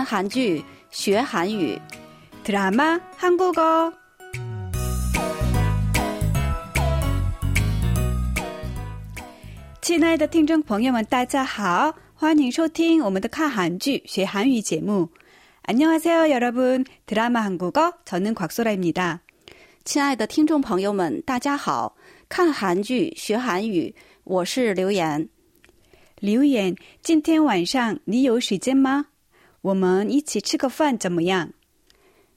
看韩剧学韩语， 드라마 한국어. 亲爱的听众朋友们，大家好，欢迎收听我们的看韩剧学韩语节目。안녕하세요，여러분。 드라마 한국어， 저는 곽소라입니다。 亲爱的听众朋友们，大家好，看韩剧学韩语，我是刘岩。刘岩，今天晚上你有时间吗？ 我们一起吃个饭怎么样？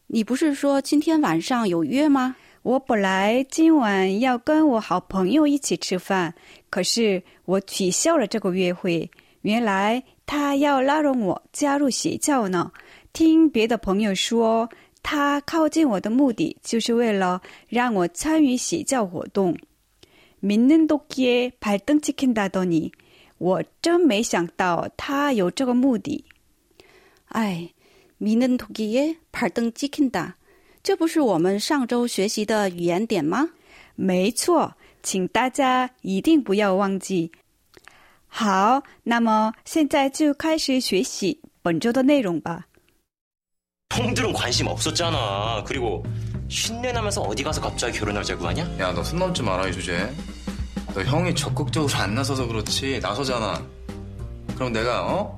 你不是说今天晚上有约吗？我本来今晚要跟我好朋友一起吃饭，可是我取消了这个约会。原来他要拉拢我加入邪教呢。听别的朋友说，他靠近我的目的就是为了让我参与邪教活动。믿는도끼에발등찍힌다더니，我真没想到他有这个目的。 哎，믿는도끼에발등찍힌다，这不是我们上周学习的语言点吗？没错，请大家一定不要忘记。好，那么现在就开始学习本周的内容吧。 형들은 관심 없었잖아. 그리고 쉰내 나면서 어디 가서 갑자기 결혼하자고 하냐? 야, 너 손 넘지 마라, 이 주제. 너 형이 적극적으로 안 나서서 그렇지. 나서잖아. 그럼 내가, 어?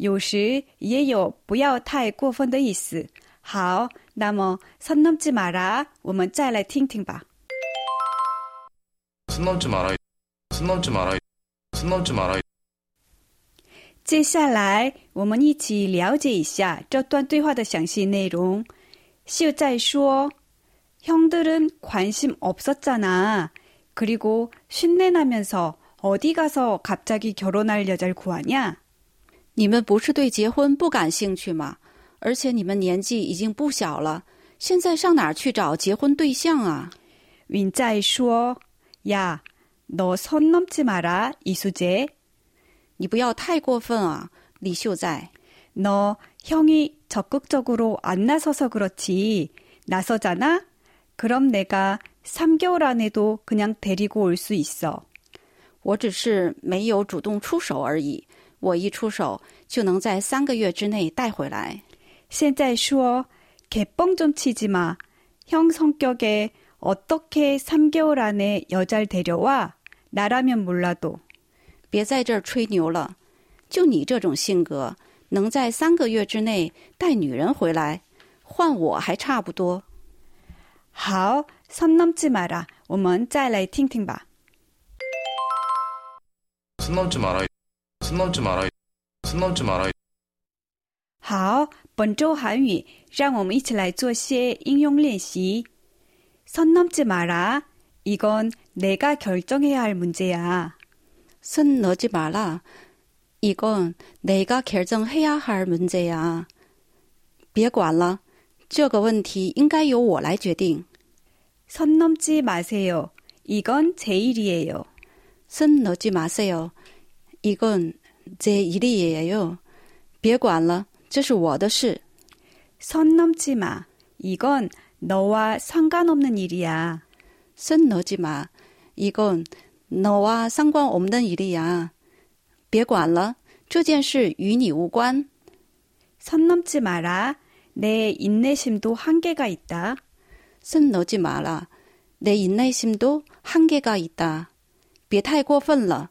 有时也有不要太过分的意思。好，那么“선넘지마라”，我们再来听听吧。 손 넘지 마라, 이 손 넘지 마라, 이 손 넘지 마라, 이 接下来，我们一起了解一下这段对话的详细内容。秀在说：“형들은관심없었잖아。 그리고训练나면서어디가서갑자기결혼할여자를구하냐？ 你们不是对结婚不感兴趣吗？而且你们年纪已经不小了，现在上哪儿去找结婚对象啊？윈자이说：“야너선넘지마라이수재。 你不要太过分啊，李秀在。 너 형이 적극적으로 안 나서서 그렇지. 나서잖아? 그럼 내가 3개월 안에도 그냥 데리고 올 수 있어. 我只是没有主动出手而已， 我一出手就能在三个月之内带回来。现在说 개뻥 좀 치지 마. 형 성격에 어떻게 3개월 안에 여자를 데려와? 나라면 몰라도. 别在这儿吹牛了，就你这种性格，能在三个月之内带女人回来，换我还差不多。好，선 넘지 마라. 我们再来听听吧。 손 넘지 마라, 이 손 넘지 마라, 이 손 넘지 마라, 이 好，本周韩语，让我们一起来做些应用练习。선넘지마라，이건내가결정해야할문제야。 손넣지마라이건내가결정해야할문제야。 别管了，这个问题应该由我来决定。 선넘지마세요이건제일이에요。 손넣지마세요이건 제일이에요。 别管了，这是我的事。 선넘지마이건너와상관없는일이야。 손넣지마이건너와상관없는일이야。 别管了，这件事与你无关。 선넘지마라내인내심도한계가있다。 손넣지마라내인내심도한계가있다。 别太过分了，